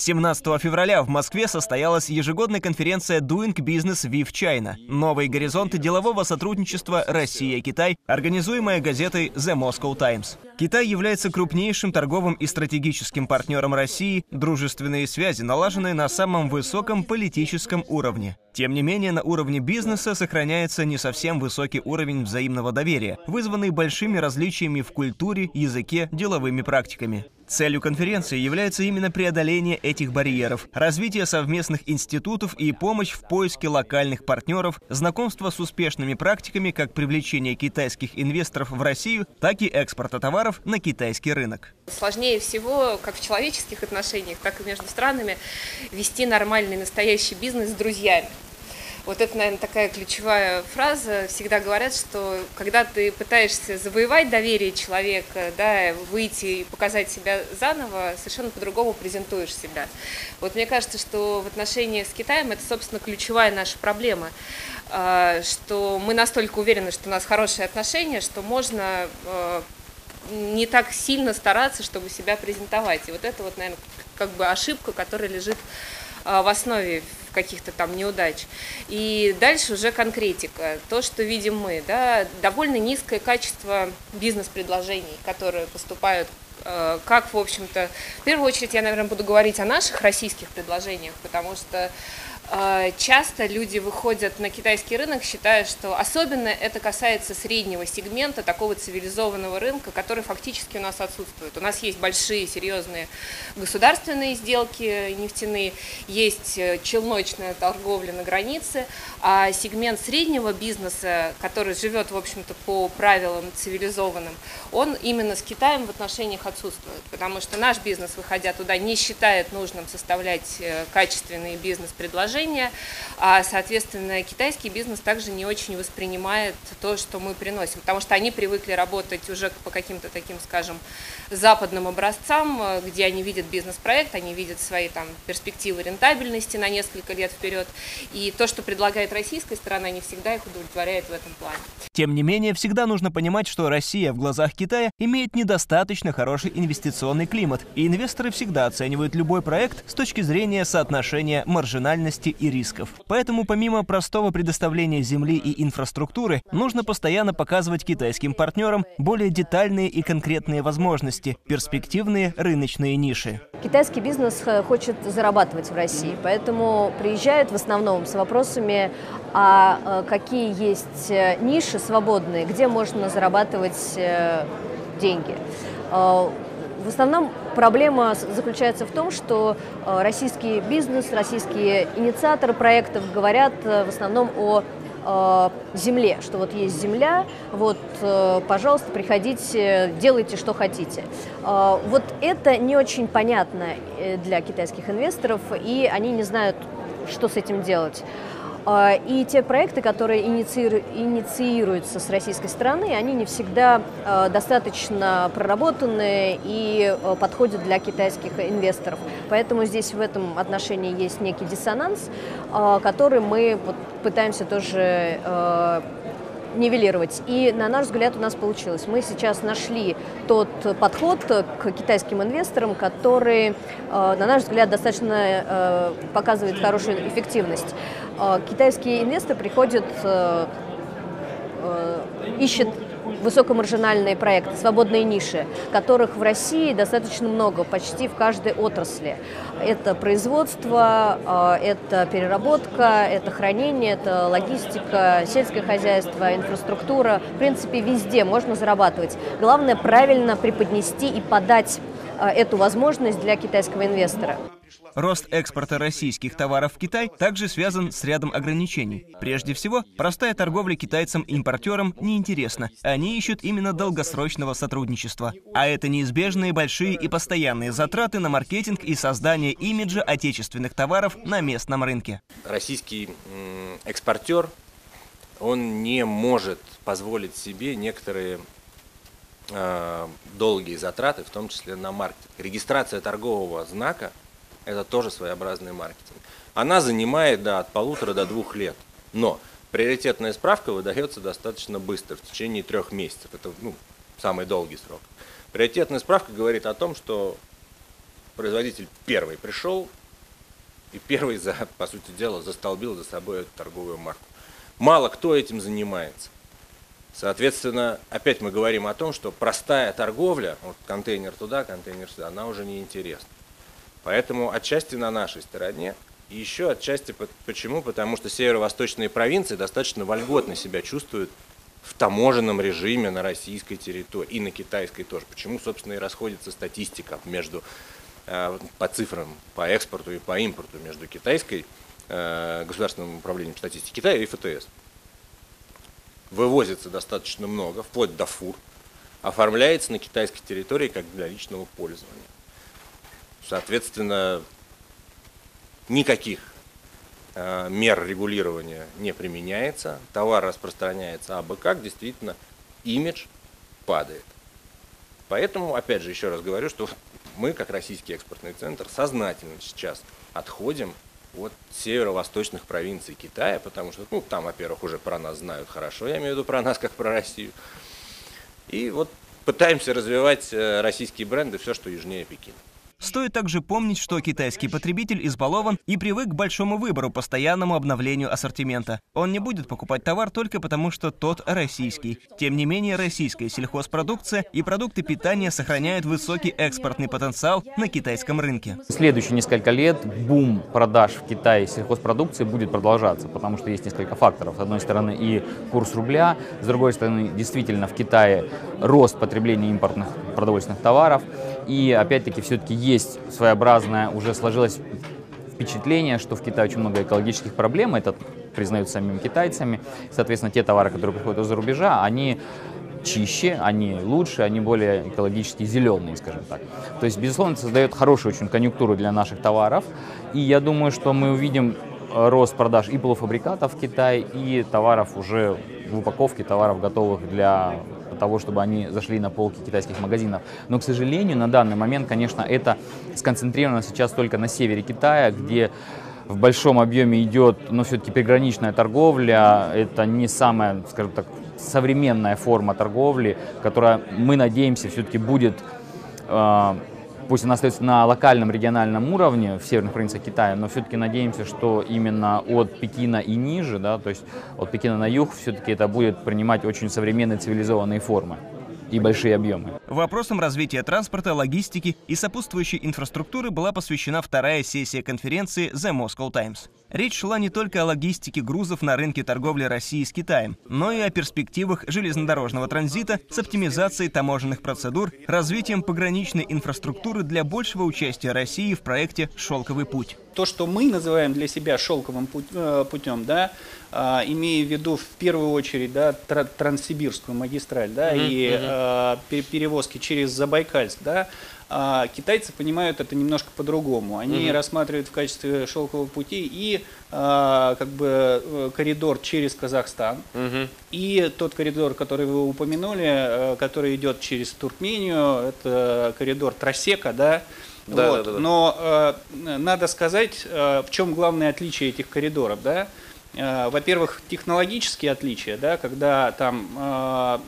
17 февраля в Москве состоялась ежегодная конференция Doing Business with China. Новые горизонты делового сотрудничества Россия-Китай, организуемая газетой The Moscow Times. Китай является крупнейшим торговым и стратегическим партнером России, дружественные связи налажены на самом высоком политическом уровне. Тем не менее, на уровне бизнеса сохраняется не совсем высокий уровень взаимного доверия, вызванный большими различиями в культуре, языке, деловыми практиками. Целью конференции является именно преодоление этих барьеров, развитие совместных институтов и помощь в поиске локальных партнеров, знакомство с успешными практиками как привлечения китайских инвесторов в Россию, так и экспорта товаров на китайский рынок. Сложнее всего, как в человеческих отношениях, так и между странами, вести нормальный настоящий бизнес с друзьями. Вот это, наверное, такая ключевая фраза. Всегда говорят, что когда ты пытаешься завоевать доверие человека, да, выйти и показать себя заново, совершенно по-другому презентуешь себя. Вот мне кажется, что в отношении с Китаем это, собственно, ключевая наша проблема, а, что мы настолько уверены, что у нас хорошие отношения, что можно а, не так сильно стараться, чтобы себя презентовать. И вот это вот, наверное, как бы ошибка, которая лежит в основе каких-то там неудач. И дальше уже конкретика. То, что видим мы, да, довольно низкое качество бизнес-предложений, которые поступают а, как, в общем-то, в первую очередь я, наверное, буду говорить о наших российских предложениях, потому что а, часто люди выходят на китайский рынок, считая, что особенно это касается среднего сегмента такого цивилизованного рынка, который фактически у нас отсутствует. У нас есть большие, серьезные государственные сделки нефтяные, есть э, челночная торговля на границе, а сегмент среднего бизнеса, который живет, в общем-то, по правилам цивилизованным, он именно с Китаем в отношениях отсутствует, потому что наш бизнес, выходя туда, не считает нужным составлять э, качественные бизнес-предложения, предложения, а, соответственно, китайский бизнес также не очень воспринимает то, что мы приносим, потому что они привыкли работать уже по каким-то таким, скажем, западным образцам, где они видят бизнес-проект, они видят свои там перспективы рентабельности на несколько лет вперед, и то, что предлагает российская сторона, не всегда их удовлетворяет в этом плане. Тем не менее, всегда нужно понимать, что Россия в глазах Китая имеет недостаточно хороший инвестиционный климат, и инвесторы всегда оценивают любой проект с точки зрения соотношения маржинальности и рисков. Поэтому помимо простого предоставления земли и инфраструктуры, нужно постоянно показывать китайским партнерам более детальные и конкретные возможности, перспективные рыночные ниши. Китайский бизнес э, хочет зарабатывать в России, поэтому приезжают в основном с вопросами, а э, какие есть э, ниши свободные, где можно зарабатывать деньги. В основном проблема заключается в том, что э, российский бизнес, российские инициаторы проектов говорят э, в основном о э, земле, что вот есть земля, вот, пожалуйста, приходите, делайте, что хотите. Вот это не очень понятно для китайских инвесторов, и они не знают, что с этим делать. А, и те проекты, которые инициируются с российской стороны, они не всегда а, достаточно проработанные и а, подходят для китайских инвесторов. Поэтому здесь в этом отношении есть некий диссонанс, который мы пытаемся тоже нивелировать. И, на наш взгляд, у нас получилось. Мы сейчас нашли тот подход к китайским инвесторам, который, на наш взгляд, достаточно показывает хорошую эффективность. А, китайские инвесторы приходят, э, э, ищут высокомаржинальные проекты, свободные ниши, которых в России достаточно много, почти в каждой отрасли. Это производство, а, это переработка, это хранение, это логистика, сельское хозяйство, инфраструктура. В принципе, везде можно зарабатывать. Главное правильно преподнести и подать а, эту возможность для китайского инвестора. Рост экспорта российских товаров в Китай также связан с рядом ограничений. Прежде всего, простая торговля китайцам-импортерам неинтересна. Они ищут именно долгосрочного сотрудничества. А это неизбежные большие и постоянные затраты на маркетинг и создание имиджа отечественных товаров на местном рынке. Российский экспортер, он не может позволить себе некоторые э, долгие затраты, в том числе на маркетинг. Регистрация торгового знака это тоже своеобразный маркетинг. Она занимает да, от полутора до двух лет. Но приоритетная справка выдается достаточно быстро, в течение трех месяцев. Это ну, самый долгий срок. Приоритетная справка говорит о том, что производитель первый пришел и первый, за, по сути дела, застолбил за собой эту торговую марку. Мало кто этим занимается. Соответственно, опять мы говорим о том, что простая торговля, вот контейнер туда, контейнер сюда, она уже не интересна. Поэтому отчасти на нашей стороне, и еще отчасти почему? Потому что северо-восточные провинции достаточно вольготно себя чувствуют в таможенном режиме на российской территории и на китайской тоже. Почему, собственно, и расходится статистика между э, по цифрам по экспорту и по импорту между китайской э, государственным управлением статистики Китая и ФТС. Вывозится достаточно много, вплоть до фур, оформляется на китайской территории как для личного пользования. Соответственно, никаких э, мер регулирования не применяется, товар распространяется абы как, действительно, имидж падает. Поэтому, опять же, еще раз говорю, что мы, как Российский экспортный центр, сознательно сейчас отходим от северо-восточных провинций Китая, потому что, ну, там, во-первых, уже про нас знают хорошо, я имею в виду про нас, как про Россию. И вот пытаемся развивать э, российские бренды, все, что южнее Пекина. Стоит также помнить, что китайский потребитель избалован и привык к большому выбору, постоянному обновлению ассортимента. Он не будет покупать товар только потому, что тот российский. Тем не менее, российская сельхозпродукция и продукты питания сохраняют высокий экспортный потенциал на китайском рынке. В следующие несколько лет бум продаж в Китае сельхозпродукции будет продолжаться, потому что есть несколько факторов. С одной стороны и курс рубля, с другой стороны действительно в Китае рост потребления импортных продовольственных товаров. И опять-таки все-таки есть своеобразное, уже сложилось впечатление, что в Китае очень много экологических проблем, это признают самими китайцами. Соответственно, те товары, которые приходят из-за рубежа, они чище, они лучше, они более экологически зеленые, скажем так. То есть, безусловно, это создает хорошую очень конъюнктуру для наших товаров. И я думаю, что мы увидим рост продаж и полуфабрикатов в Китае, и товаров уже в упаковке, товаров готовых для того, чтобы они зашли на полки китайских магазинов. Но, к сожалению, на данный момент, конечно, это сконцентрировано сейчас только на севере Китая, где в большом объеме идет, но все-таки приграничная торговля. Это не самая, скажем так, современная форма торговли, которая, мы надеемся, все-таки будет э, Пусть она остается на локальном, региональном уровне в северных провинциях Китая, но все-таки надеемся, что именно от Пекина и ниже, да, то есть от Пекина на юг, все-таки это будет принимать очень современные цивилизованные формы и большие объемы. Вопросам развития транспорта, логистики и сопутствующей инфраструктуры была посвящена вторая сессия конференции The Moscow Times. Речь шла не только о логистике грузов на рынке торговли России с Китаем, но и о перспективах железнодорожного транзита с оптимизацией таможенных процедур, развитием пограничной инфраструктуры для большего участия России в проекте «Шелковый путь». То, что мы называем для себя шелковым э, путем, да, а, имея в виду в первую очередь да, Транссибирскую магистраль да, mm-hmm. и mm-hmm. перевозки через Забайкальск, да, а китайцы понимают это немножко по-другому. Они угу. рассматривают в качестве шелкового пути и а, как бы э, коридор через Казахстан, угу. и тот коридор, который вы упомянули, э, который идет через Туркмению, это коридор Тросека, да. Да, вот. да, да, да. Но э, надо сказать, э, в чем главное отличие этих коридоров, да. Э, во-первых, технологические отличия, да, когда там э,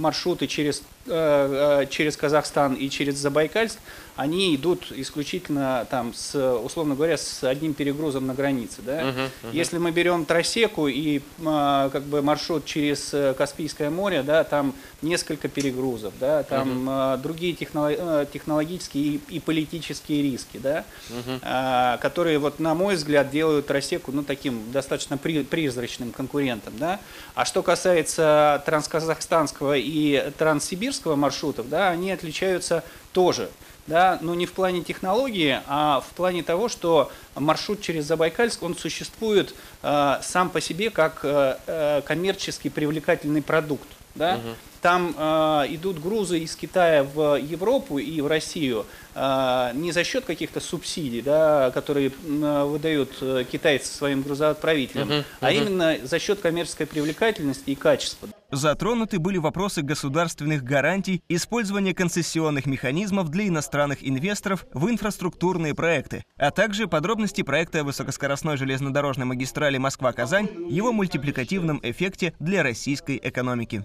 маршруты через через Казахстан и через Забайкальск, они идут исключительно там с, условно говоря, с одним перегрузом на границе. Да? Uh-huh, uh-huh. Если мы берем Тросеку и а, как бы маршрут через Каспийское море, да, там несколько перегрузов, да, там uh-huh. другие технолог, технологические и, и политические риски, да, uh-huh. которые, вот, на мой взгляд, делают Тросеку ну, таким достаточно при, призрачным конкурентом. Да? А что касается трансказахстанского и транссибирского, пассажирского маршрутов, да, они отличаются тоже. Да, но не в плане технологии, а в плане того, что маршрут через Забайкальск, он существует э, сам по себе как э, э коммерчески привлекательный продукт. Да? Угу. Там э, идут грузы из Китая в Европу и в Россию э, не за счет каких-то субсидий, да, которые э, выдают э, китайцы своим грузоотправителям, uh-huh, uh-huh. а именно за счет коммерческой привлекательности и качества. Затронуты были вопросы государственных гарантий, использования концессионных механизмов для иностранных инвесторов в инфраструктурные проекты, а также подробности проекта высокоскоростной железнодорожной магистрали Москва-Казань, его мультипликативном эффекте для российской экономики.